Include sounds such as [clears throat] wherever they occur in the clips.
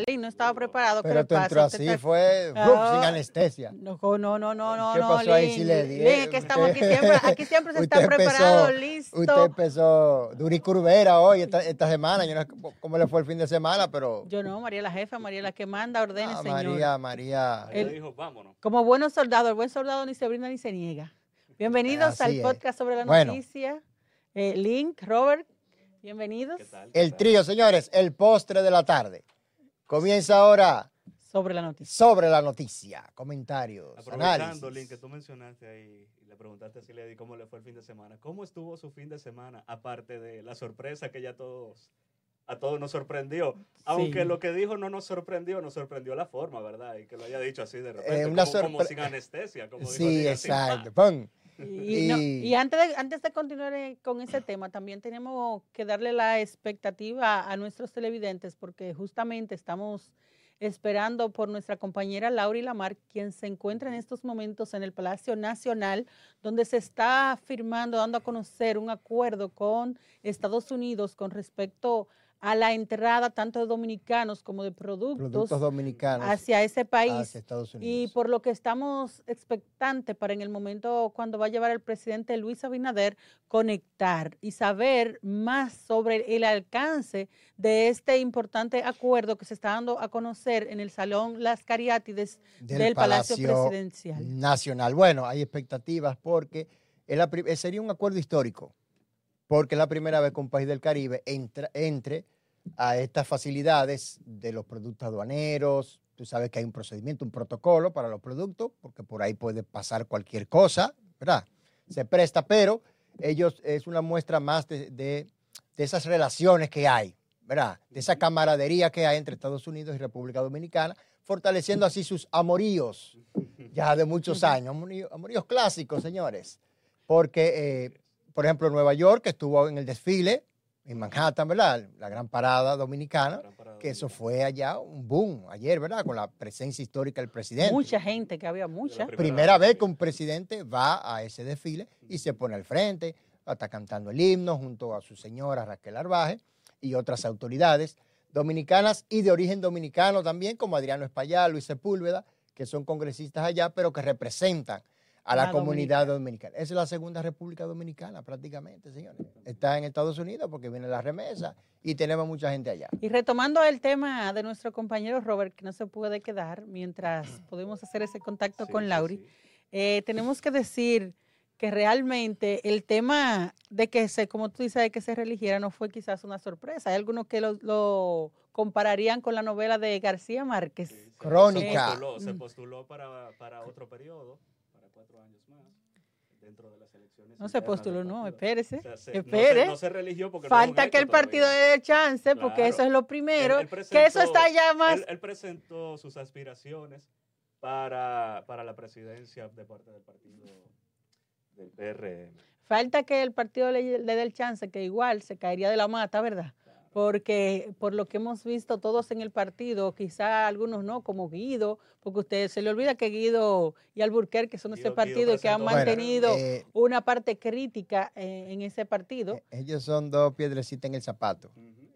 Lin no estaba preparado. Pero tú entró así, fue Ah, sin anestesia. No, no, no, no, no. ¿Qué no, pasó ahí, Lin? Siledi, Lin, eh? es que [laughs] estamos aquí siempre, aquí siempre se está preparado, listo. Usted empezó Duri Curvera hoy, esta, esta semana. Yo no sé cómo- le fue el fin de semana, pero. Yo no, María la jefa, María la que manda, ordene, Ah, señor. María, María. El- dijo, vámonos. Como buenos soldados, el buen soldado ni se brinda ni se niega. Bienvenidos Así al es. podcast sobre la Bueno. noticia. Eh, Link, Robert, bienvenidos. ¿Qué tal? El trío, señores, el postre de la tarde. Comienza ahora Sobre la noticia. sobre la noticia. Comentarios, Aprovechando, análisis. Link, que tú mencionaste ahí y le preguntaste a Siledi cómo le fue el fin de semana. ¿Cómo estuvo su fin de semana? Aparte de la sorpresa que ya todos, a todos nos sorprendió. Aunque Sí. lo que dijo no nos sorprendió, nos sorprendió la forma, ¿verdad? Y que lo haya dicho así de repente, Eh, una como, como sin anestesia. Como dijo Sí, así, ¡pa! exacto. Pon. Y, no, Y- y antes, de, antes de continuar eh, con ese tema, también tenemos que darle la expectativa a nuestros televidentes, porque justamente estamos esperando por nuestra compañera Laura Lamar, quien se encuentra en estos momentos en el Palacio Nacional, donde se está firmando, dando a conocer un acuerdo con Estados Unidos con respecto a la entrada tanto de dominicanos como de productos, Productos dominicanos hacia ese país. hacia Estados Y por lo que estamos expectantes para en el momento cuando va a llevar el presidente Luis Abinader conectar y saber más sobre el alcance de este importante acuerdo que se está dando a conocer en el Salón Las Cariátides del, Palacio, Presidencial. Nacional. Bueno, hay expectativas porque sería un acuerdo histórico, porque es la primera vez que un país del Caribe entra, entre a estas facilidades de los productos aduaneros. Tú sabes que hay un procedimiento, un protocolo para los productos, porque por ahí puede pasar cualquier cosa, ¿verdad? Se presta, pero ellos es una muestra más de, de- de esas relaciones que hay, ¿verdad? De esa camaradería que hay entre Estados Unidos y República Dominicana, fortaleciendo así sus amoríos ya de muchos años, amoríos, amoríos clásicos, señores. Porque, eh, por ejemplo, Nueva York estuvo en el desfile, en Manhattan, ¿verdad? La gran parada dominicana, Gran parada que eso fue allá un boom ayer, ¿verdad? Con la presencia histórica del presidente. Mucha gente, que había mucha. primera Primera vez vez que un presidente va a ese desfile y se pone al frente, está cantando el himno junto a su señora Raquel Arbaje y otras autoridades dominicanas y de origen dominicano también, como Adriano Espaillat, Luis Sepúlveda, que son congresistas allá, pero que representan a la La comunidad dominicana. Esa es la segunda República Dominicana prácticamente, señores. Está en Estados Unidos porque viene la remesa y tenemos mucha gente allá. Y retomando el tema de nuestro compañero Robert, que no se puede quedar mientras podemos hacer ese contacto Sí, con Lauri, sí. eh, tenemos que decir que realmente el tema de que se, como tú dices, de que se religiera no fue quizás una sorpresa. Hay algunos que lo, lo compararían con la novela de García Márquez. Crónica. Se postuló, se postuló para, para otro periodo, cuatro años más, dentro de las elecciones. No se postuló, no, espérese. O sea, se- no se- espere. No se, religió porque no es un Falta que el partido todavía. le dé chance, porque Claro. eso es lo primero. Él- él que eso presentó- está ya más... Él, él presentó sus aspiraciones para, para la presidencia de parte del partido del PRM. Falta que el partido le, le dé el chance, que igual se caería de la mata, ¿verdad? Porque por lo que hemos visto todos en el partido, quizá algunos no, como Guido, porque usted se le olvida que Guido y Alburquerque son de ese Guido partido y que han Bueno, mantenido eh, una parte crítica eh, en ese partido. Eh, Ellos son dos piedrecitas en el zapato,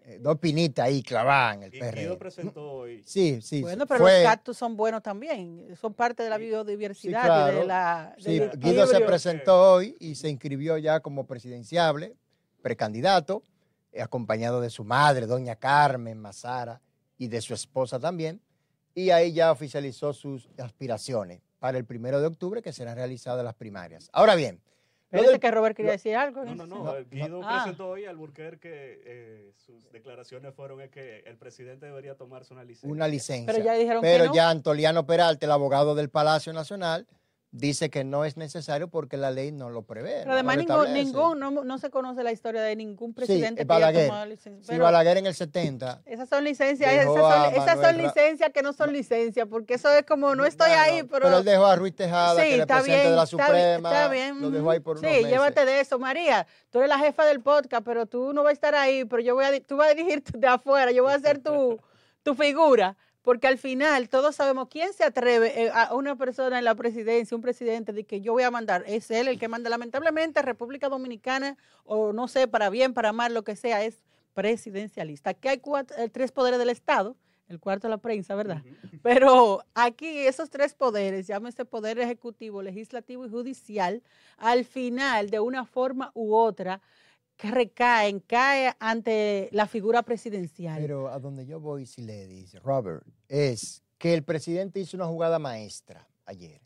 eh, dos pinitas ahí clavadas en el Y Guido presentó hoy. Sí, sí. bueno, pero fue- los cactus son buenos también, son parte de la biodiversidad Sí, y claro. de la... Sí, Guido se presentó hoy y se inscribió ya como presidenciable, precandidato, acompañado de su madre, doña Carmen Mazara, y de su esposa también. Y ahí ya oficializó sus aspiraciones para el primero de octubre, que serán realizadas las primarias. Ahora bien, del- que Robert quería decir algo. No, no, no. No, eh, Guido Ah. presentó hoy al Burquerque eh, sus declaraciones fueron es que el presidente debería tomarse una licencia. una licencia. Pero ya dijeron Pero que no. ya Antoliano Peralta, el abogado del Palacio Nacional, dice que no es necesario porque la ley no lo prevé. Pero no además lo ningún, no, no se conoce la historia de ningún presidente Sí, que haya Balaguer. tomado licencia. Pero Balaguer en el 70 esas son licencias, esas son, esas licencias que no son licencias, porque eso es como no estoy ahí, pero, él dejó a Ruiz Tejada, sí, que está presidente bien, de la Suprema. está bien. Lo dejó ahí por unos Sí, meses. llévate de eso, María. Tú eres la jefa del podcast, pero tú no vas a estar ahí, pero yo voy a, tú vas a dirigir [laughs] de afuera, yo voy a ser tu, tu figura. Porque al final todos sabemos quién se atreve eh, a una persona en la presidencia, un presidente, de que yo voy a mandar. Es él el que manda. Lamentablemente, República Dominicana, o no sé, para bien, para mal, lo que sea, es presidencialista. Aquí hay cuatro- eh, tres poderes del Estado. el cuarto la prensa, ¿verdad? Pero aquí esos tres poderes, llámese poder ejecutivo, legislativo y judicial, al final, de una forma u otra, recaen, cae ante la figura presidencial. Pero a donde yo voy, si le dice Robert, es que el presidente hizo una jugada maestra ayer,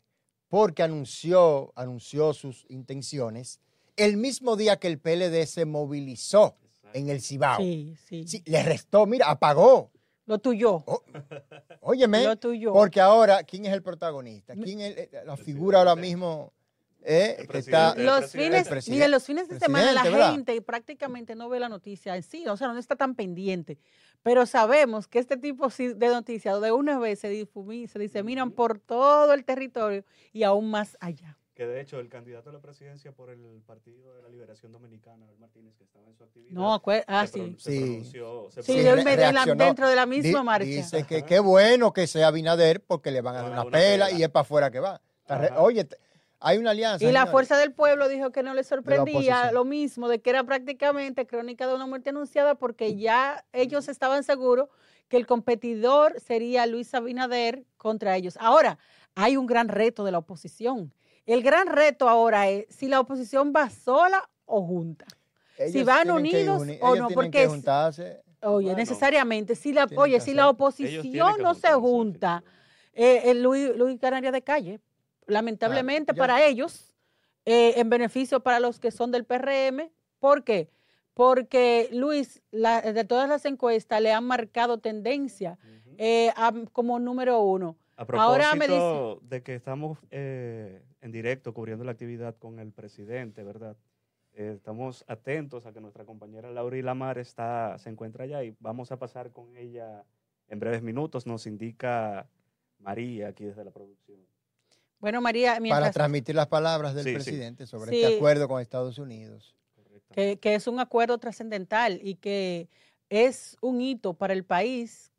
porque anunció, anunció sus intenciones el mismo día que el PLD se movilizó en el Cibao. sí, sí, Sí, le restó, mira, apagó. Lo tuyo. Óyeme, Lo tuyo. porque ahora, ¿quién es el protagonista? ¿Quién es eh, la figura ahora mismo eh, que está... los fines, los fines de semana la ¿verdad? gente prácticamente no ve la noticia en sí, o sea, no está tan pendiente. Pero sabemos que este tipo de noticias de una vez se, difumi- se diseminan por todo el territorio y aún más allá. Que de hecho el candidato a la presidencia por el Partido de la Liberación Dominicana, Abel Martínez, que estaba en su actividad. No, ah, se sí. pron- se Sí. pronunció- se Sí, pronunció- dentro de la Di- misma marcha. Dice que qué bueno que sea Abinader porque le van a dar una pela pela. y es para afuera que va. Ajá. Oye, hay una alianza. Y la. Fuerza del Pueblo dijo que no le sorprendía lo mismo, de que era prácticamente crónica de una muerte anunciada, porque ya ellos estaban seguros que el competidor sería Luis Abinader contra ellos. Ahora, hay un gran reto de la oposición. El gran reto ahora es si la oposición va sola o junta. Ellos si van unidos uni- o ellos no, porque que es- juntarse. Oye, Bueno, necesariamente, si la, oye, si la oposición no se junta, eh, el Luis, Luis Canaria de calle, lamentablemente para ellos, eh, en beneficio para los que son del PRM. ¿Por qué? Porque Luis, la- de todas las encuestas, le han marcado tendencia eh, a- como número uno. A Ahora me propósito de que estamos eh, en directo cubriendo la actividad con el presidente, ¿verdad? Estamos atentos a que nuestra compañera Laura Lamar está, se encuentra allá y vamos a pasar con ella en breves minutos. Nos indica María aquí desde la producción. Bueno, María, Para mientras transmitir las palabras del Sí, sí. presidente sobre Sí. este acuerdo con Estados Unidos. Que es un acuerdo trascendental y que es un hito para el país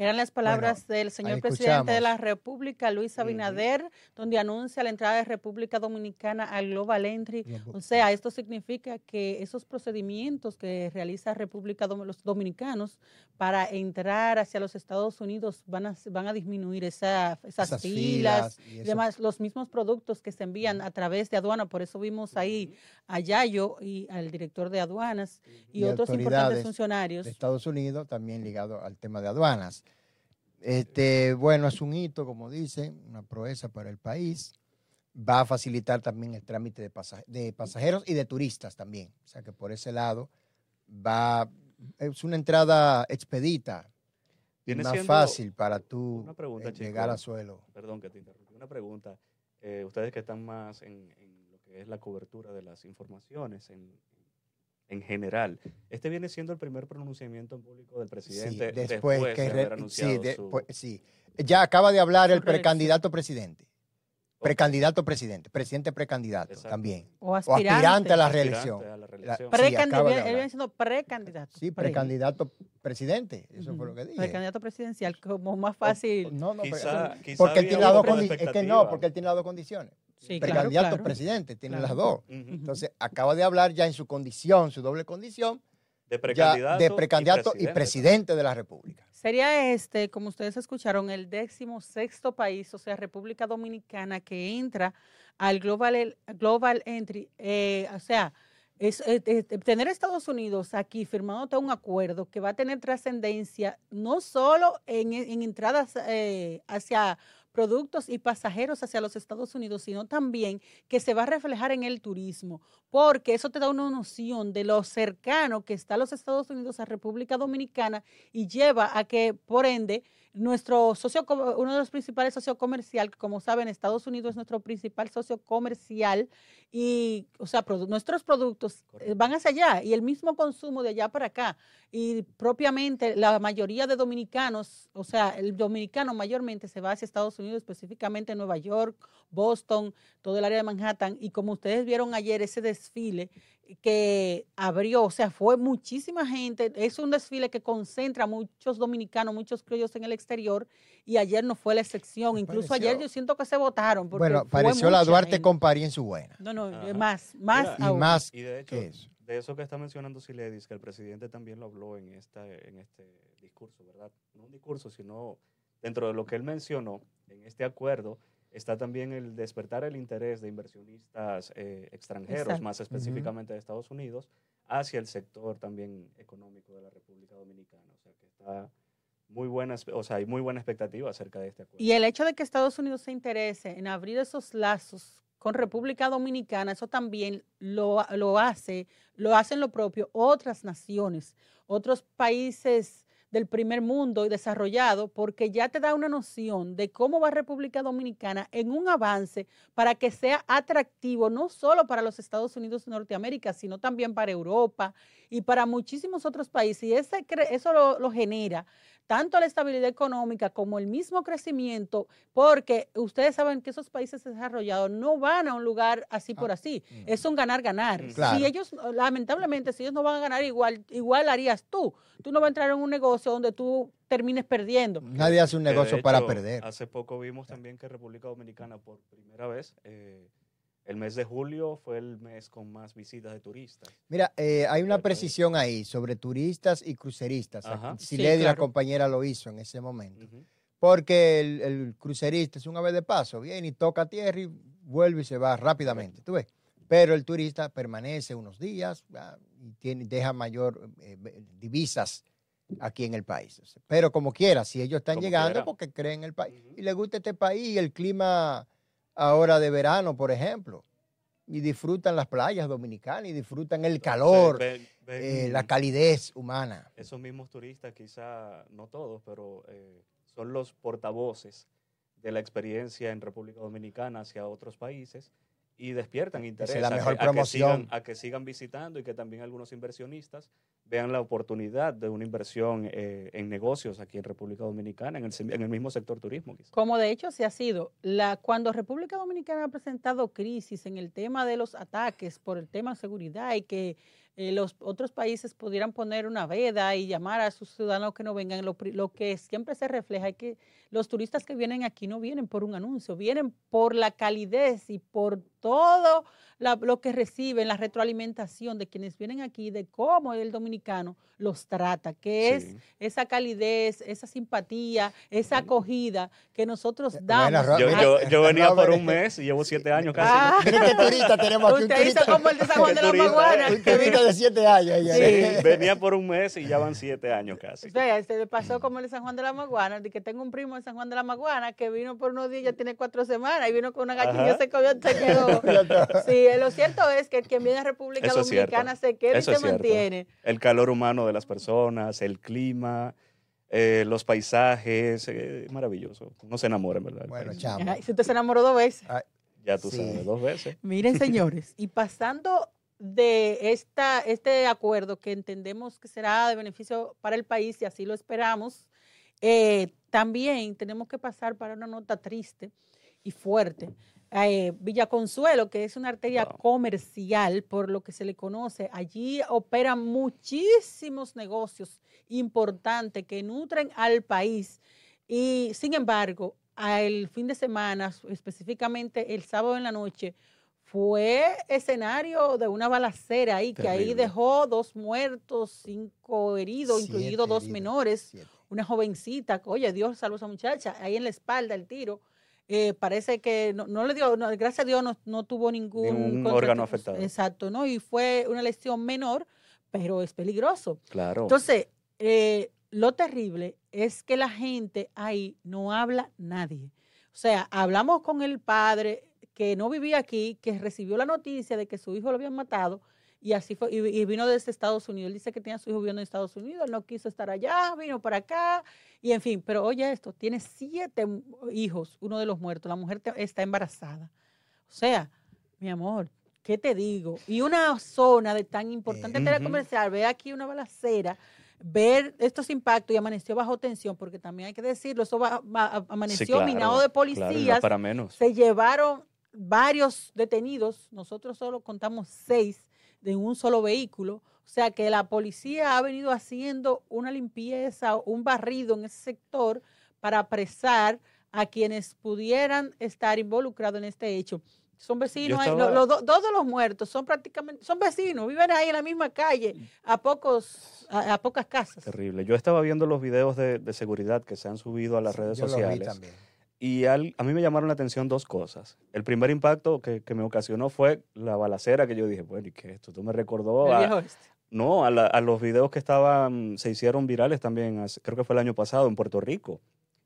Eran las palabras del señor presidente de la República, Luis Abinader, donde anuncia la entrada de República Dominicana al Global Entry. O sea, esto significa que esos procedimientos que realiza República los dominicanos para entrar hacia los Estados Unidos van a, van a disminuir esas, filas, y demás, los mismos productos que se envían a través de aduana. Por eso vimos ahí a Yayo y al director de aduanas y, otros importantes funcionarios. De Estados Unidos también ligado al tema de aduanas. Este, bueno, es un hito, como dicen, una proeza para el país. Va a facilitar también el trámite de, pasajeros y de turistas también. O sea que por ese lado va, es una entrada expedita, más fácil para tú eh, llegar a suelo. Perdón que te interrumpí. Una pregunta. Eh, ustedes que están más en, lo que es la cobertura de las informaciones, en, en general. Este viene siendo el primer pronunciamiento en público del presidente después, que de haber anunciado sí, sí, Ya acaba de hablar el precandidato presidente. Precandidato presidente, presidente precandidato también. O aspirante. a la reelección. precandidato. precandidato. Sí, precandidato presidente. Eso fue lo que dije. Precandidato presidencial, como más fácil. no, no, porque él tiene las dos condiciones. Es que no, porque él tiene las dos condiciones precandidato presidente, tiene las dos. Entonces, acaba de hablar ya en su condición, su doble condición, de precandidato, y, presidente. de la República. Sería este, como ustedes escucharon, el décimo sexto país, o sea, República Dominicana, que entra al Global, Global Entry. Eh, o sea, es, eh, eh, tener Estados Unidos aquí firmándote un acuerdo que va a tener trascendencia no solo en, entradas hacia productos y pasajeros hacia los Estados Unidos, sino también que se va a reflejar en el turismo, porque eso te da una noción de lo cercano que está los Estados Unidos a República Dominicana y lleva a que, por ende, nuestro socio, uno de los principales socios comerciales, como saben, Estados Unidos es nuestro principal socio comercial y, o sea, nuestros productos eh, van hacia allá y el mismo consumo de allá para acá. Y propiamente la mayoría de dominicanos, o sea, el dominicano mayormente se va hacia Estados Unidos, específicamente Nueva York, Boston, todo el área de Manhattan. Y como ustedes vieron ayer, ese desfile que abrió, o sea, fue muchísima gente. Es un desfile que concentra a muchos dominicanos, muchos criollos en el exterior, y ayer no fue la excepción. Incluso ayer yo siento que se votaron. bueno, pareció la Duarte con París en su buena. No, no, más, más y más y de hecho, De eso que está mencionando Siledis, que el presidente también lo habló en, esta, en este discurso, ¿verdad? No un discurso, sino dentro de lo que él mencionó en este acuerdo está también el despertar el interés de inversionistas eh, extranjeros, más específicamente de Estados Unidos, hacia el sector también económico de la República Dominicana. O sea que está muy buena, o sea, hay muy buena expectativa acerca de este acuerdo. Y el hecho de que Estados Unidos se interese en abrir esos lazos con República Dominicana, eso también lo, lo hace, lo hacen lo propio otras naciones, otros países del primer mundo y desarrollado, porque ya te da una noción de cómo va República Dominicana en un avance para que sea atractivo no solo para los Estados Unidos y Norteamérica, sino también para Europa y para muchísimos otros países. Y ese, eso lo, lo genera tanto la estabilidad económica como el mismo crecimiento, porque ustedes saben que esos países desarrollados no van a un lugar así por ah, así, mm. es un ganar-ganar. Si ellos, lamentablemente, si ellos no van a ganar igual, igual harías tú. Tú no vas a entrar en un negocio donde tú termines perdiendo. Nadie hace un negocio para perder. Hace poco vimos también que República Dominicana por primera vez eh, el mes de julio fue el mes con más visitas de turistas. Mira, eh, hay una precisión ahí sobre turistas y cruceristas. Si sí, la compañera, lo hizo en ese momento. Porque el, crucerista es un ave de paso, viene y toca tierra y vuelve y se va rápidamente, ¿tú ves? Pero el turista permanece unos días ah, y tiene, deja mayor eh, divisas aquí en el país. Pero como quiera, si ellos están llegando porque creen en el país y les gusta este país y el clima ahora de verano, por ejemplo, y disfrutan las playas dominicanas y disfrutan el calor, eh, la calidez humana. Esos mismos turistas, quizá no todos, pero eh, son los portavoces de la experiencia en República Dominicana hacia otros países y despiertan interés es la mejor promoción. a que sigan visitando y que también algunos inversionistas vean la oportunidad de una inversión eh, en negocios aquí en República Dominicana, en el, mismo sector turismo. Como de hecho se ha sido, la, cuando República Dominicana ha presentado crisis en el tema de los ataques por el tema de seguridad y que eh, los otros países pudieran poner una veda y llamar a sus ciudadanos que no vengan. Lo, que siempre se refleja es que los turistas que vienen aquí no vienen por un anuncio, vienen por la calidez y por todo la- lo que reciben, la retroalimentación de quienes vienen aquí, de cómo el dominicano los trata, que es esa calidez, esa simpatía, esa acogida que nosotros damos. Yo, yo, yo venía por un mes y llevo siete años casi. Ah. Mira qué turista tenemos aquí. Un Usted hizo turista, como el de San Juan de la Maguana. un turista de siete años. ella. Sí. [laughs] Venía por un mes y ya van siete años casi. O sea, se le pasó como el de San Juan de la Maguana, de que tengo un primo de San Juan de la Maguana que vino por unos días, ya tiene cuatro semanas, y vino con una gallina Ajá. se comió, se quedó. Sí, lo cierto es que quien viene a República Eso. Dominicana se queda Eso y se mantiene. El calor humano de las personas, el clima, eh, los paisajes, eh, maravilloso. Uno se enamora, en verdad. Bueno, chamo. Ay, si usted se enamoró dos veces. Ya tú Sí. sabes, dos veces. Miren, señores, y pasando de esta, este acuerdo que entendemos que será de beneficio para el país y así lo esperamos, eh, también tenemos que pasar para una nota triste y fuerte. Eh, Villa Consuelo, que es una arteria Wow. comercial, por lo que se le conoce, allí operan muchísimos negocios importantes que nutren al país. Y sin embargo, el fin de semana, específicamente el sábado en la noche, fue escenario de una balacera ahí, que ahí dejó dos muertos, cinco heridos, incluidos dos menores siete. una jovencita, oye, Dios salvó a esa muchacha, ahí en la espalda el tiro. Eh, parece que no, no le dio, no, gracias a Dios no, no tuvo ningún, Ningún órgano afectado. Exacto, ¿no? Y fue una lesión menor, pero es peligroso. Claro. Entonces, eh, lo terrible es que la gente ahí no habla nadie. O sea, hablamos con el padre que no vivía aquí, que recibió la noticia de que su hijo lo habían matado y así fue, y, y vino desde Estados Unidos. Él dice que tenía a su hijo viviendo en Estados Unidos, él no quiso estar allá, vino para acá y en fin, pero oye esto, tiene siete hijos, uno de los muertos, la mujer te- está embarazada. O sea, mi amor, ¿qué te digo? Y una zona de tan importante ujú. comercial, ve aquí una balacera, ver estos impactos y amaneció bajo tensión, porque también hay que decirlo, eso va- va- amaneció Sí, claro, minado de claro, policías, para menos. se llevaron varios detenidos, nosotros solo contamos seis de un solo vehículo, o sea que la policía ha venido haciendo una limpieza, un barrido en ese sector para apresar a quienes pudieran estar involucrados en este hecho. Son vecinos, ahí, estaba- lo- los do- dos de los muertos son prácticamente, son vecinos, viven ahí en la misma calle, a pocos, a, a pocas casas. Terrible. Yo estaba viendo los videos de, de seguridad que se han subido a las Sí, redes yo lo vi sociales. también. Y al- a mí me llamaron la atención dos cosas. El primer impacto que, que me ocasionó fue la balacera que yo dije, bueno, ¿y qué es esto? Tú me recordó a, este. no, a, la- a los videos que estaban, se hicieron virales también, hace- creo que fue el año pasado en Puerto Rico.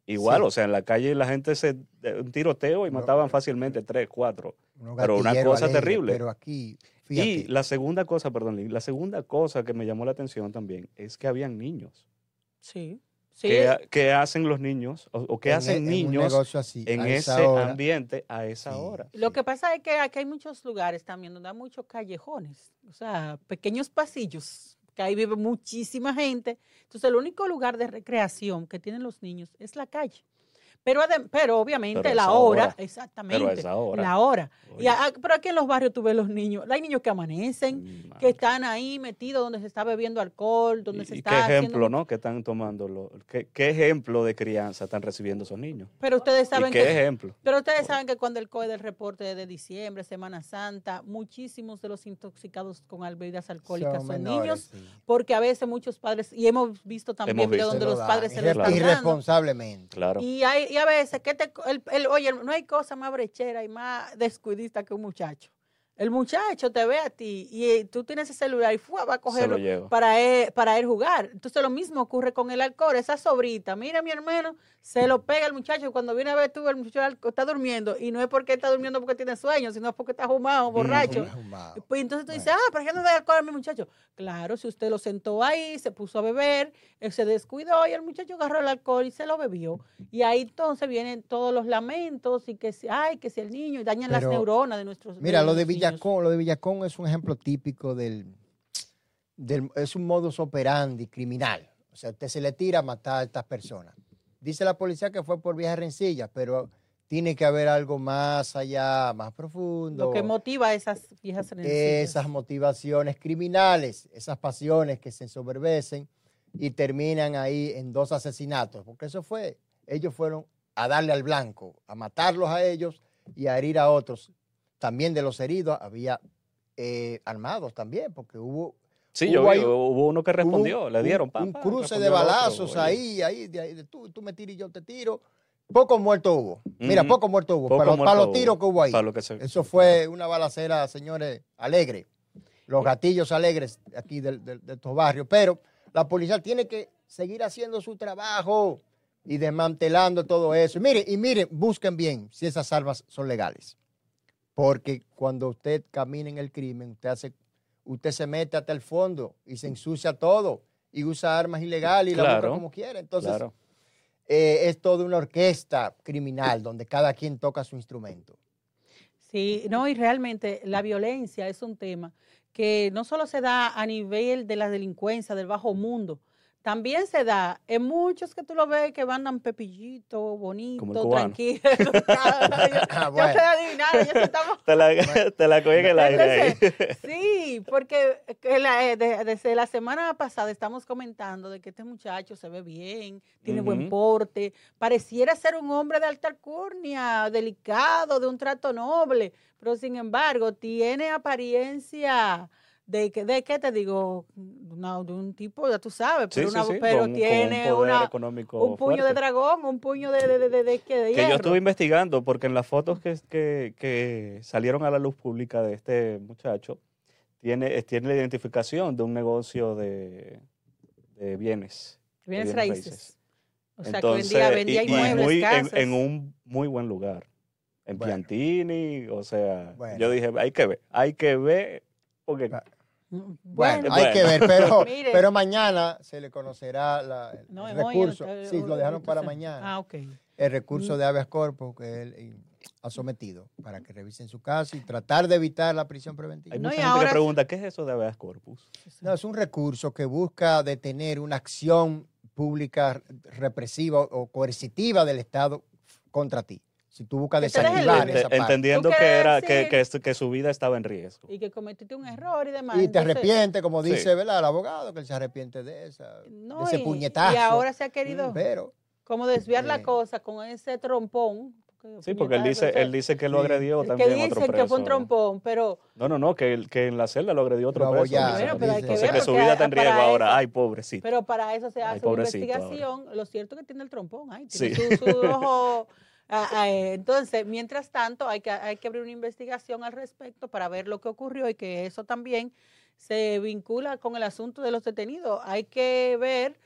Igual, Sí. o sea, en la calle la gente se, de- un tiroteo y No, mataban pero- fácilmente tres, cuatro. Pero una cosa terrible. Pero aquí, Y la segunda cosa, perdón, la segunda cosa que me llamó la atención también es que habían niños. Sí, sí. ¿Qué, ha- qué hacen los niños o, o qué en- hacen en niños así, en ese hora. ambiente a esa Sí. hora? Lo que pasa es que aquí hay muchos lugares también donde hay muchos callejones, o sea, pequeños pasillos, que ahí vive muchísima gente. Entonces, el único lugar de recreación que tienen los niños es la calle. Pero, pero obviamente Pero la hora, hora. exactamente, Pero a esa hora. la hora. Y a- pero aquí en los barrios tú ves los niños, hay niños que amanecen, mi que están ahí metidos donde se está bebiendo alcohol, donde ¿Y- se y está qué haciendo- ejemplo, ¿no? Que están tomando, lo- qué, qué ejemplo de crianza están recibiendo esos niños? Pero ustedes ¿Y saben qué que ejemplo? Pero ustedes saben que cuando el COE del reporte de diciembre, Semana Santa, muchísimos de los intoxicados con bebidas alcohólicas son, menores, niños, sí. porque a veces muchos padres, y hemos visto también Hemos visto. donde Se los lo padres se lo irre- están dando. Irresponsablemente. Claro. Y, hay, y a veces, que te, el, el- oye, no hay cosa más brechera y más descuidista que un muchacho. El muchacho te ve a ti y eh, tú tienes ese celular y ¡fua! va a cogerlo para él, para él jugar. Entonces lo mismo ocurre con el alcohol. Esa sobrita, mira mi hermano, se lo pega el muchacho. Cuando viene a ver tú, el muchacho está durmiendo. Y no es porque está durmiendo porque tiene sueño, sino porque está fumado, borracho. Fumado. Pues entonces tú dices, ah, ¿para qué no da alcohol a mi muchacho? Claro, si usted lo sentó ahí, se puso a beber, él se descuidó y el muchacho agarró el alcohol y se lo bebió. Y ahí entonces vienen todos los lamentos y que si, ay, que si el niño, y dañan las neuronas de nuestros Mira, lo de niños. Villacón, lo de Villacón es un ejemplo típico del, del- es un modus operandi criminal. O sea, usted se le tira a matar a estas personas. Dice la policía que fue por viejas rencillas, pero tiene que haber algo más allá, más profundo. Lo que motiva esas viejas rencillas. esas motivaciones criminales, esas pasiones que se ensoberbecen y terminan ahí en dos asesinatos, porque eso fue, ellos fueron a darle al blanco, a matarlos a ellos y a herir a otros. También de los heridos había eh, armados también, porque hubo... Sí, hubo yo vi, ahí- hubo uno que respondió, le dieron un, pa, un cruce de otro, balazos ahí, ahí, de ahí, de tú, tú me tiras y yo te tiro. Pocos muertos hubo. Mira, pocos muertos hubo. Poco para, muerto los tiros que hubo ahí. Para lo que se- Eso fue una balacera, señores, alegre. Los gatillos alegres aquí del- del- de, estos barrios. Pero la policía tiene que seguir haciendo su trabajo y desmantelando todo eso. Y miren, y miren, busquen bien si esas armas son legales. Porque cuando usted camina en el crimen, usted hace, usted se mete hasta el fondo y se ensucia todo y usa armas ilegales y la busca Claro, como quiera. Entonces, Claro. eh, es toda una orquesta criminal donde cada quien toca su instrumento. Sí, no, y realmente la violencia es un tema que no solo se da a nivel de la delincuencia, del bajo mundo, también se da en muchos que tú lo ves que andan pepillito, bonito, tranquilo. [laughs] yo, Ah, yo bueno. sé adivinar, ellos estamos Te la, [laughs] te la cogí en el aire ahí. [laughs] Sí, porque la- eh, de- desde la semana pasada estamos comentando de que este muchacho se ve bien, tiene buen porte, pareciera ser un hombre de alta alcurnia, delicado, de un trato noble, pero sin embargo tiene apariencia de que, de qué te digo, Una- de un tipo, ya tú sabes, pero, sí, una- sí, pero con- con tiene un poder una, económico un puño de dragón, un puño de, de, de, de, de, ¿qué? de Que yo estuve investigando, porque en las fotos que, que, que salieron a la luz pública de este muchacho, tiene, tiene la identificación de un negocio de, de bienes. de Bienes raíces. O sea, Entonces, que vendía, vendía y- inmuebles, muy- en, casas. en un muy buen lugar. En Bueno. Piantini, o sea, Bueno. yo dije, hay que ver, hay que ver, porque Bueno, Bueno, hay que ver, pero, [laughs] Mire. pero mañana se le conocerá la- el no, recurso. eh, Sí, lo dejaron para mañana. Ah, ok. El recurso Mm. de habeas corpus que él ha sometido para que revisen su caso y tratar de evitar la prisión preventiva. hay No, mucha y gente ahora- que pregunta, ¿qué es eso de habeas corpus? No, es un recurso que busca detener una acción pública represiva o coercitiva del Estado contra ti. Si tú buscas Que desactivar esa parte entendiendo ¿Tú que, era, que, decir? que, que su vida estaba en riesgo. Y que cometiste un error y demás. y te arrepientes, como Sí. dice ¿verdad? el abogado, que él se arrepiente de, esa, de No, ese y, puñetazo. y ahora se ha querido Pero como desviar la Eh. cosa con ese trompón. Sí, porque él dice, él dice que lo Sí. agredió que también dicen otro que preso. fue un trompón, pero No, no, no, que, él- que en la celda lo agredió otro preso. abollaron, Bueno, pero hay que dice. Entonces ver, que su vida está en para riesgo eso- ahora. Ay, pobrecito. pero para eso se Ay, hace una pobrecito ahora. investigación. Lo cierto es que tiene el trompón, ay, Sí. tiene su, su [laughs] ojo. Ah, ah, eh, entonces, mientras tanto, hay que, hay que abrir una investigación al respecto para ver lo que ocurrió y que eso también se vincula con el asunto de los detenidos. Hay que ver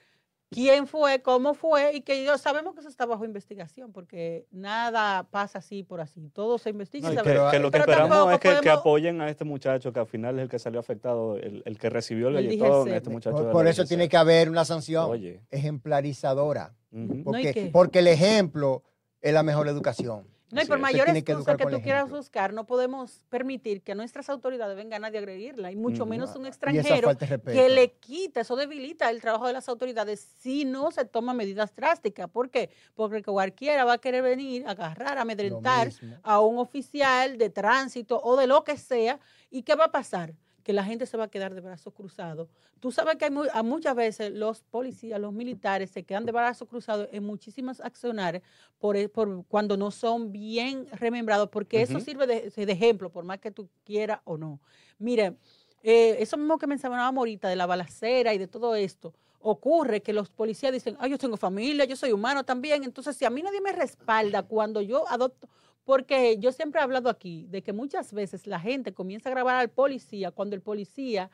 quién fue, cómo fue y que yo sabemos que eso está bajo investigación porque nada pasa así por así. Todo se investiga. No, y que, que lo que pero esperamos es que, apoyen a este muchacho que al final es el que salió afectado, el, el que recibió el galletón, este muchacho. por, eso tiene que haber una sanción Oye. ejemplarizadora. Ujú. No, ¿y Porque, porque el ejemplo es la mejor educación. No, y por mayores tiene que que tú quieras buscar, no podemos permitir que nuestras autoridades vengan a agredirla, y mucho Ujú. menos un extranjero que le quita, eso debilita el trabajo de las autoridades si no se toman medidas drásticas. ¿Por qué? Porque cualquiera va a querer venir, agarrar, Lo amedrentar a un oficial de tránsito o de lo que sea. ¿Y qué va a pasar? Que la gente se va a quedar de brazos cruzados. Tú sabes que hay a muchas veces los policías, los militares se quedan de brazos cruzados en muchísimas acciones por, e- por cuando no son bien remembrados, porque eso sirve de, de ejemplo, por más que tú quieras o no. Mire, eh, eso mismo que mencionábamos ahorita de la balacera y de todo esto, ocurre que los policías dicen, ah, yo tengo familia, yo soy humano también, entonces si a mí nadie me respalda cuando yo adopto, porque yo siempre he hablado aquí de que muchas veces la gente comienza a grabar al policía cuando el policía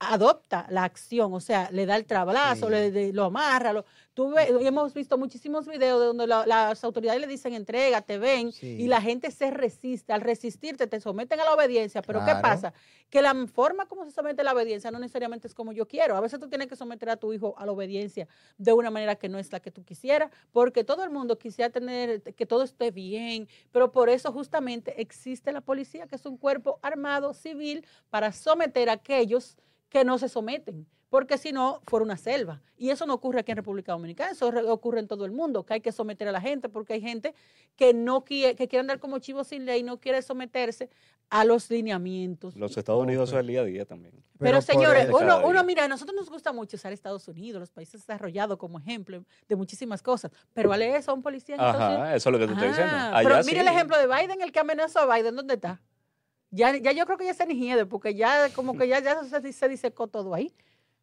adopta la acción, o sea, le da el trabazo, Sí. le, le- lo amarra. Lo, tú ves- hemos visto muchísimos videos de donde la- las autoridades le dicen entrega, te ven, Sí. y la gente se resiste. Al resistirte, te someten a la obediencia. Pero ¿qué pasa? Que la forma como se somete a la obediencia no necesariamente es como yo quiero. A veces tú tienes que someter a tu hijo a la obediencia de una manera que no es la que tú quisieras, porque todo el mundo quisiera tener que todo esté bien, pero por eso justamente existe la policía, que es un cuerpo armado civil para someter a aquellos que no se someten. porque si no, fuera una selva. Y eso no ocurre aquí en República Dominicana, eso re- ocurre en todo el mundo, que hay que someter a la gente, porque hay gente que no quiere, que quiere andar como chivo sin ley, no quiere someterse a los lineamientos. Los Estados Unidos eso es el día a día también. Pero, señores, uno, uno mira, a nosotros nos gusta mucho usar Estados Unidos, los países desarrollados como ejemplo de muchísimas cosas, pero vale eso a un policía en Estados Unidos. Ajá, eso es lo que te estoy diciendo. Ah, Allá pero sí. mire el ejemplo de Biden, el que amenazó a Biden, ¿dónde está? Ya, ya yo creo que ya se nihiede, porque ya como que ya, ya se, se disecó todo ahí.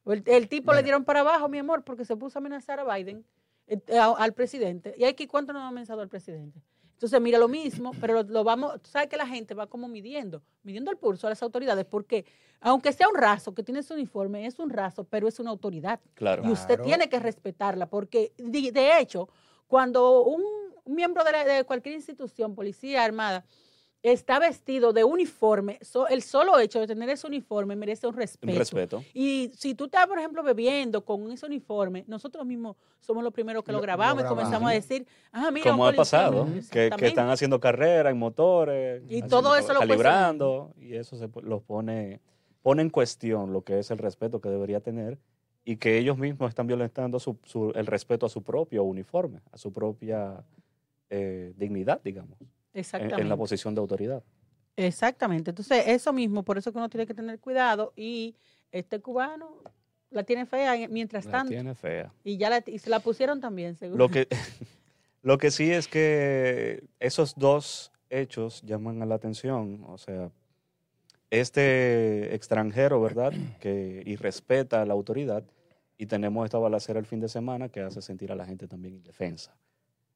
El, el tipo le dieron para abajo, mi amor, porque se puso a amenazar a Biden, eh, a- al presidente. ¿Y aquí cuánto nos ha amenazado al presidente? Entonces, mira lo mismo, pero lo, lo vamos, tú sabes que la gente va como midiendo, midiendo el pulso a las autoridades, porque aunque sea un raso que tiene su uniforme, es un raso, pero es una autoridad. Claro. Y usted Claro. tiene que respetarla, porque de, de hecho, cuando un miembro de, la- de cualquier institución, policía, armada, está vestido de uniforme, so- el solo hecho de tener ese uniforme merece un respeto. Un respeto. Y si tú estás, por ejemplo, bebiendo con ese uniforme, nosotros mismos somos los primeros que lo, Lo- lo grabamos y comenzamos a decir, ah, mira, Como ha pasado, que, están haciendo carrera en motores. Y haciendo- todo eso lo puede calibrando, y eso se los pone, pone en cuestión lo que es el respeto que debería tener y que ellos mismos están violentando su- su- el respeto a su propio uniforme, a su propia eh, dignidad, digamos, Exactamente. en la posición de autoridad. Exactamente. Entonces, eso mismo, por eso que uno tiene que tener cuidado y este cubano la tiene fea en- mientras La tanto. tiene fea. Y ya la, y se la pusieron también, seguro. Lo que, [laughs] [laughs] lo que sí es que esos dos hechos llaman a la atención. O sea, este extranjero, ¿verdad? [clears throat] Que irrespeta a la autoridad. Y tenemos esta balacera el fin de semana que hace sentir a la gente también indefensa.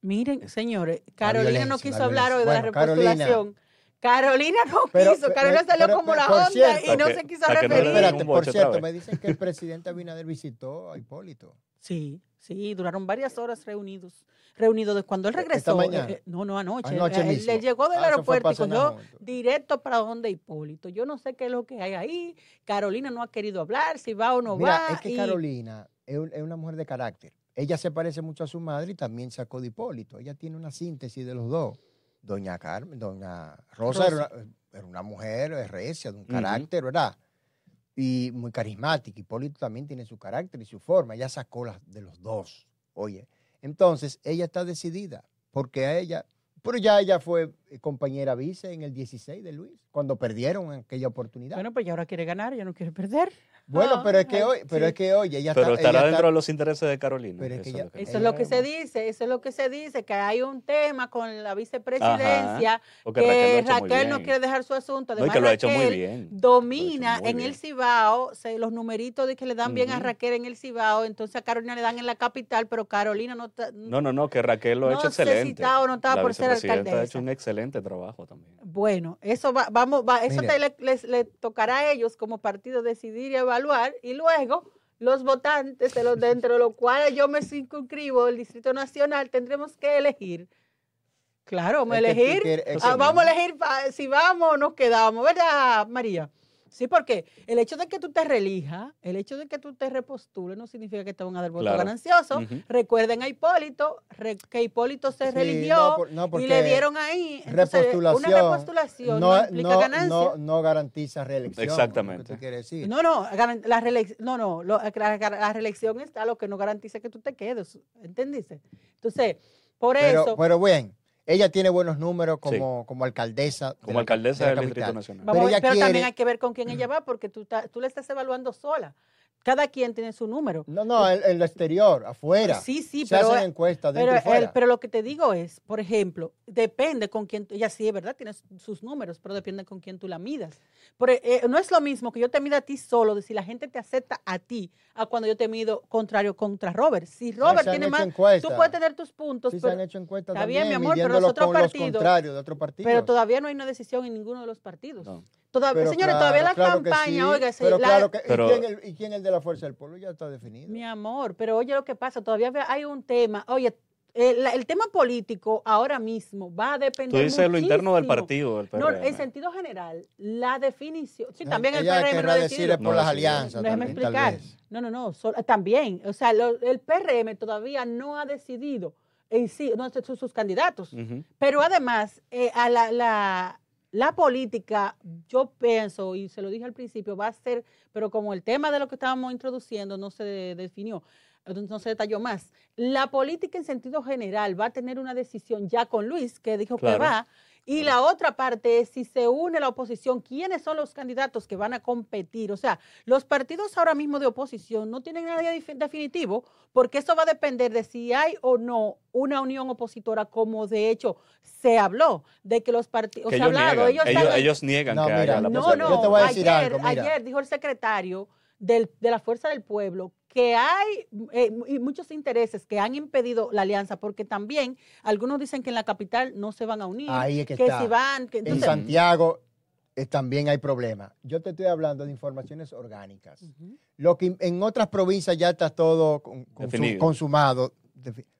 Miren, señores, Carolina no quiso la hablar hoy de la Carolina. repostulación. Carolina no Pero- quiso, Carolina salió pero- como pero- la onda cierto. y no que- se quiso no le referir. den espérate, por cierto, me dicen que el presidente Abinader visitó a Hipólito. Sí, sí, duraron varias horas reunidos. Reunidos de cuando él ¿Esta regresó. mañana? eh, eh, no, no, anoche. Anoche Él- él- mismo. él llegó del Ah, aeropuerto y cogió directo para donde Hipólito. Yo no sé qué es lo que hay ahí. Carolina no ha querido hablar, si va o no Mira, va. es que y- Carolina es, un- es una mujer de carácter. Ella se parece mucho a su madre y también sacó de Hipólito. Ella tiene una síntesis de los dos. Doña Carmen, Doña Rosa, Era, una, era una mujer recia, de un carácter, ¿verdad? Y muy carismática. Hipólito también tiene su carácter y su forma. Ella sacó las de los dos. Oye, entonces ella está decidida porque a ella, pero ya ella fue eh, compañera vice en el 16 de Luis, cuando perdieron aquella oportunidad. Bueno, pues ya ahora quiere ganar, ya no quiere perder. Bueno, pero es que hoy, pero sí. es que oye, ella Pero está, estará ella dentro está- de los intereses de Carolina. Pero es que ya- Eso es lo que se dice, eso es lo que se dice, que hay un tema con la vicepresidencia, Porque que Raquel no quiere dejar su asunto. No, Además, que lo ha hecho muy Raquel bien. domina muy en bien. el Cibao, se- los numeritos de que le dan bien a. Raquel en el Cibao, entonces a Carolina le dan en la capital, pero Carolina no está... No, no, no, que Raquel lo ha No hecho excelente. está o no está la por ser vicepresidenta ha alcaldesa. hecho un excelente trabajo también. Bueno, eso va, vamos, va, eso te le, les- le tocará a ellos como partido decidir y evaluar, y luego los votantes, de los, dentro de los cuales yo me circunscribo, el Distrito Nacional, tendremos que elegir. Claro, vamos a elegir. ah, vamos a elegir pa- si vamos o nos quedamos, ¿verdad, María? Sí, porque el hecho de que tú te relijas, el hecho de que tú te repostules, no significa que te van a dar voto Claro. ganancioso. Recuerden a Hipólito, re- que Hipólito se Sí, religió no, por- no, y le dieron ahí. Entonces, repostulación, una repostulación no, implica no- ganancia. no- no garantiza reelección. Exactamente. No, no, la reelec- no, no, lo- la, la reelección está, lo que no garantiza que tú te quedes, ¿entendiste? Entonces, por pero, eso, pero bien, ella tiene buenos números como, como alcaldesa. de Como la- alcaldesa de la del Distrito capital. Nacional. vamos pero también hay que ver con quién ella va, porque tú, tú le estás evaluando sola. Cada quien tiene su número. No, no, en, en lo exterior, afuera. Sí, sí, Se pero, hacen encuestas dentro pero, y fuera. el- pero lo que te digo es, por ejemplo, depende con quién, tú- ella sí es verdad, tienes sus números, pero depende con quién tú la midas. E- eh, no es lo mismo que yo te mida a ti solo, de si la gente te acepta a ti, a cuando yo te mido contrario contra Robert. Si Robert se tiene más, encuestas. tú puedes tener tus puntos, Sí se pero, han hecho encuestas está bien, también, mi amor, pero los otros los partidos- contrarios de otros partidos. pero todavía no hay una decisión en ninguno de los partidos. No. Todav- Pero señores, claro, todavía la claro campaña, sí, oiga, pero la- claro que, Pero- ¿y, quién el, ¿y quién el de la Fuerza del Pueblo? Ya está definido. Mi amor, pero oye lo que pasa, todavía hay un tema, oye, el, el tema político ahora mismo va a Tú depender dices lo interno del muchísimo. partido, del No, PRM. en sentido general, la definición, sí, Ella- también el PRM lo decir es por No, las alianzas. Déjeme también, tal explicar. vez. No, no, no, sol- también, o sea, lo- el PRM todavía no ha decidido en sí, no, sus, sus candidatos. Ujú. Pero además, eh, a la, la- la política, yo pienso, y se lo dije al principio, va a ser, pero como el tema de lo que estábamos introduciendo no se definió, no se detalló más, la política en sentido general va a tener una decisión ya con Luis, que dijo que va, y la otra parte es si se une la oposición, quiénes son los candidatos que van a competir. O sea, los partidos ahora mismo de oposición no tienen nada definitivo, porque eso va a depender de si hay o no una unión opositora, como de hecho se habló, de que los partidos, ellos, hablado, niegan, ellos, ellos, están- ellos niegan No, que mira, haya la no, no, Yo te voy a decir ayer, algo, mira. ayer dijo el secretario del- de la Fuerza del Pueblo que hay eh, y muchos intereses que han impedido la alianza, porque también algunos dicen que en la capital no se van a unir, Ahí es que que está. si van, que En entonces, Santiago eh, también hay problemas. Yo te estoy hablando de informaciones orgánicas. Lo que en otras provincias ya está todo con- consumado,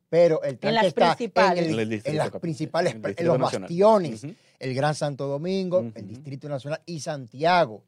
pero el tranque las está en, principales. el- En el en las principales, en en los Nacional. bastiones, el Gran Santo Domingo, el. Distrito Nacional y Santiago.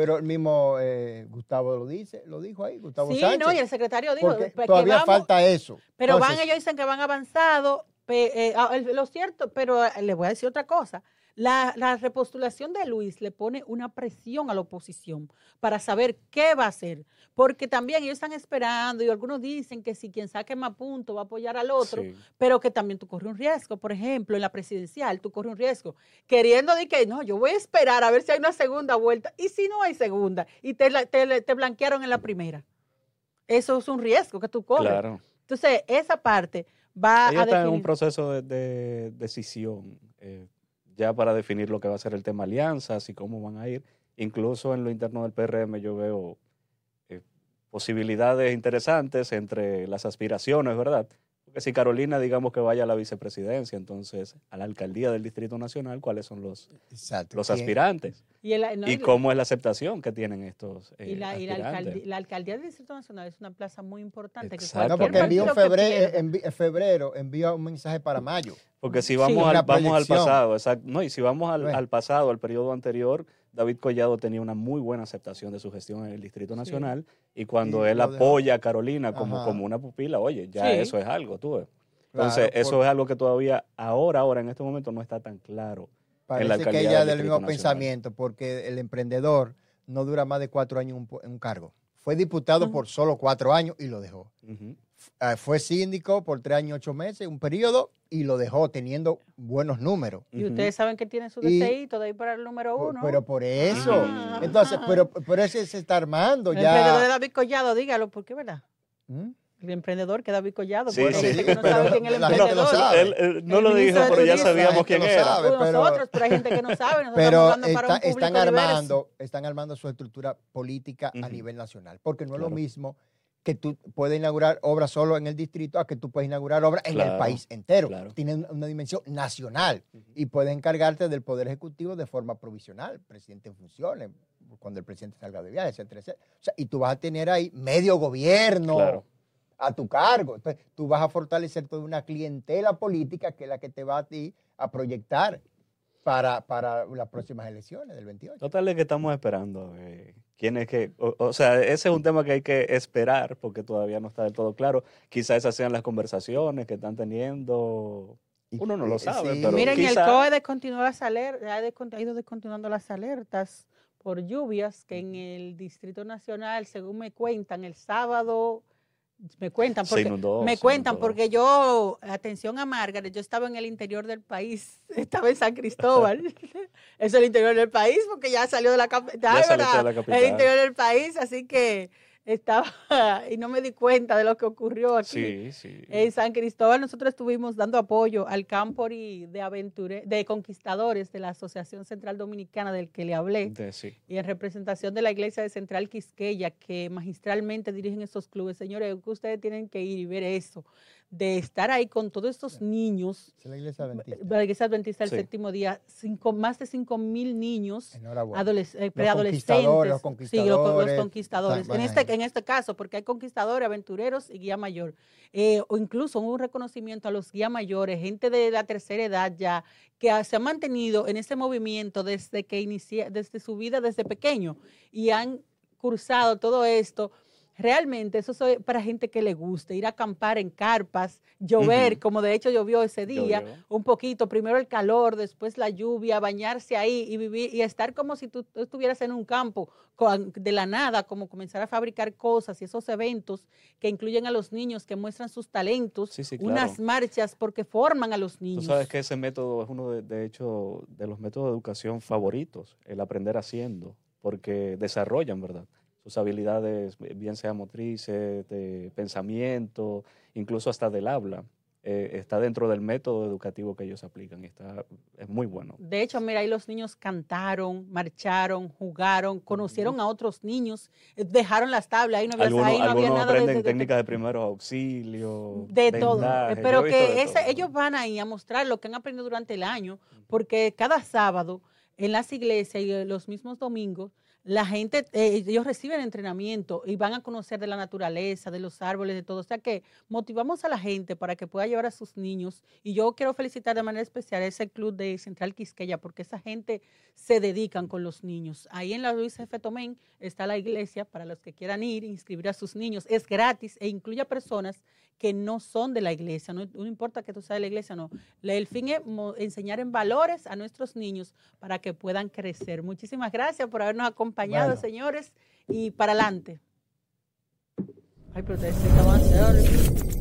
Pero el mismo eh, Gustavo lo dice, lo dijo ahí, Gustavo Sí, Sánchez. no, y el secretario dijo porque que todavía vamos- falta eso. Pero van, ellos dicen que van avanzado. pe- eh, ah, lo cierto, pero eh, le voy a decir otra cosa. La, la repostulación de Luis le pone una presión a la oposición para saber qué va a hacer. Porque también ellos están esperando y algunos dicen que si quien saque más puntos va a apoyar al otro, Sí. pero que también tú corres un riesgo. Por ejemplo, en la presidencial tú corres un riesgo. Queriendo decir que no, yo voy a esperar a ver si hay una segunda vuelta. Y si no hay segunda y te, te, te blanquearon en la primera. Eso es un riesgo que tú corres. Claro. Entonces, esa parte va Ellos a están en un definir. proceso de, de decisión eh, ya para definir lo que va a ser el tema alianzas y cómo van a ir. Incluso en lo interno del PRM yo veo eh, posibilidades interesantes entre las aspiraciones, ¿verdad? Porque si Carolina, digamos que vaya a la vicepresidencia, entonces a la alcaldía del Distrito Nacional, ¿cuáles son los, exacto, los ¿quién- aspirantes? Y, el- no, ¿Y y- cómo es la aceptación que tienen estos eh, y la, y la alcaldía del Distrito Nacional es una plaza muy importante. Que Exacto. No, porque envió febrero, pierda- envi- en febrero envió un mensaje para mayo. Porque si vamos, al, vamos al pasado, exacto. No, y si vamos al, Bueno. al pasado, al periodo anterior, David Collado tenía una muy buena aceptación de su gestión en el Distrito Sí. Nacional. Y cuando Y él apoya a Carolina como, Ajá. como una pupila, oye, ya Sí. eso es algo, tú ves. Entonces, Claro, eso por- es algo que todavía, ahora, ahora, en este momento, no está tan claro. Parece que alcaldía ella del es del mismo Nacional. pensamiento, porque el emprendedor no dura más de cuatro años en un, en un cargo. Fue diputado por solo cuatro años y lo dejó. Ah, fue síndico por tres años, ocho meses, un periodo, y lo dejó teniendo buenos números. Y ustedes saben que tiene su Y- deseíto de ir para el número Por- uno. pero por eso. Ah. Entonces, pero por eso se está armando el emprendedor de ya. David Collado, dígalo, ¿por qué, verdad? ¿Mm? El emprendedor que David Collado. Sí, porque hay sí, gente que no pero sabe quién es el gente lo emprendedor. sabe. Él, él no El lo dijo, pero ya sabíamos quién era. sabe. Pero- nosotros, pero hay gente que no sabe. Nosotros Pero estamos para un están diverso. armando, están armando su estructura política a nivel nacional, porque no es lo mismo que tú puedes inaugurar obras solo en el distrito a que tú puedes inaugurar obras en el país entero. claro. Tienen una dimensión nacional y puedes encargarte del Poder Ejecutivo de forma provisional, presidente en funciones, cuando el presidente salga de viaje, etcétera, etcétera. O sea, y tú vas a tener ahí medio gobierno Claro. a tu cargo. Entonces, tú vas a fortalecer toda una clientela política que es la que te va a ti a proyectar para, para las próximas elecciones del 28. Total es que estamos esperando. eh, quién es que, o, o sea, ese es un tema que hay que esperar porque todavía no está del todo claro. Quizás esas sean las conversaciones que están teniendo. Uno no lo eh, sabe, sí. pero Miren, quizá- el COE descontinuó las alertas, ha ido descontinuando las alertas por lluvias que en el Distrito Nacional, según me cuentan, el sábado, me cuentan, porque, inundó, me cuentan, porque yo, atención a Margaret, yo estaba en el interior del país, [laughs] estaba en San Cristóbal, [laughs] es el interior del país, porque ya salió de la capital, Ya de la el capital. interior del país, así que estaba, [laughs] y no me di cuenta de lo que ocurrió aquí. Sí, sí. En San Cristóbal nosotros estuvimos dando apoyo al Campori de aventure, de conquistadores de la Asociación Central Dominicana del que le hablé De- sí. y en representación de la iglesia de Central Quisqueya que magistralmente dirigen estos clubes. Señores, que ustedes tienen que ir y ver eso, de estar ahí con todos estos niños, Es la iglesia adventista. la iglesia adventista del Sí. séptimo día, cinco, más de 5 mil niños Enhorabuena. adoles- eh, Los preadolescentes. conquistadores, los Sí, lo- los conquistadores, conquistadores. En este, en este caso, porque hay conquistadores, aventureros y guía mayor. Eh, o incluso un reconocimiento a los guía mayores, gente de la tercera edad ya, que ha- se han mantenido en ese movimiento desde que inicia, desde su vida, desde pequeño, y han cursado todo esto. Realmente eso es para gente que le guste, ir a acampar en carpas, llover, como de hecho llovió ese día, un poquito, primero el calor, después la lluvia, bañarse ahí y vivir y estar como si tú, estuvieras en un campo de la nada, como comenzar a fabricar cosas y esos eventos que incluyen a los niños, que muestran sus talentos, unas marchas porque forman a los niños. Tú sabes que ese método es uno de, de hecho de los métodos de educación favoritos, el aprender haciendo, porque desarrollan, ¿verdad? Sus habilidades, bien sea motrices, de pensamiento, incluso hasta del habla. Eh, está dentro del método educativo que ellos aplican. Está, es muy bueno. De hecho, mira, ahí los niños cantaron, marcharon, jugaron, conocieron a otros niños, eh, dejaron las tablas, ahí no había, algunos, ahí no había nada aprenden de, técnicas de primeros auxilios. De todo. Pero que ellos van ahí a mostrar lo que han aprendido durante el año, porque cada sábado en las iglesias y los mismos domingos la gente, eh, ellos reciben entrenamiento y van a conocer de la naturaleza, de los árboles, de todo. O sea que motivamos a la gente para que pueda llevar a sus niños. Y yo quiero felicitar de manera especial a ese club de Central Quisqueya, porque esa gente se dedican con los niños. Ahí en la Luis F. Tomén está la iglesia para los que quieran ir, inscribir a sus niños. Es gratis e incluye a personas que no son de la iglesia. No, importa que tú seas de la iglesia, no. El fin es enseñar en valores a nuestros niños para que puedan crecer. Muchísimas gracias por habernos acompañado acompañados, señores, y para adelante. Ay, pero ustedes se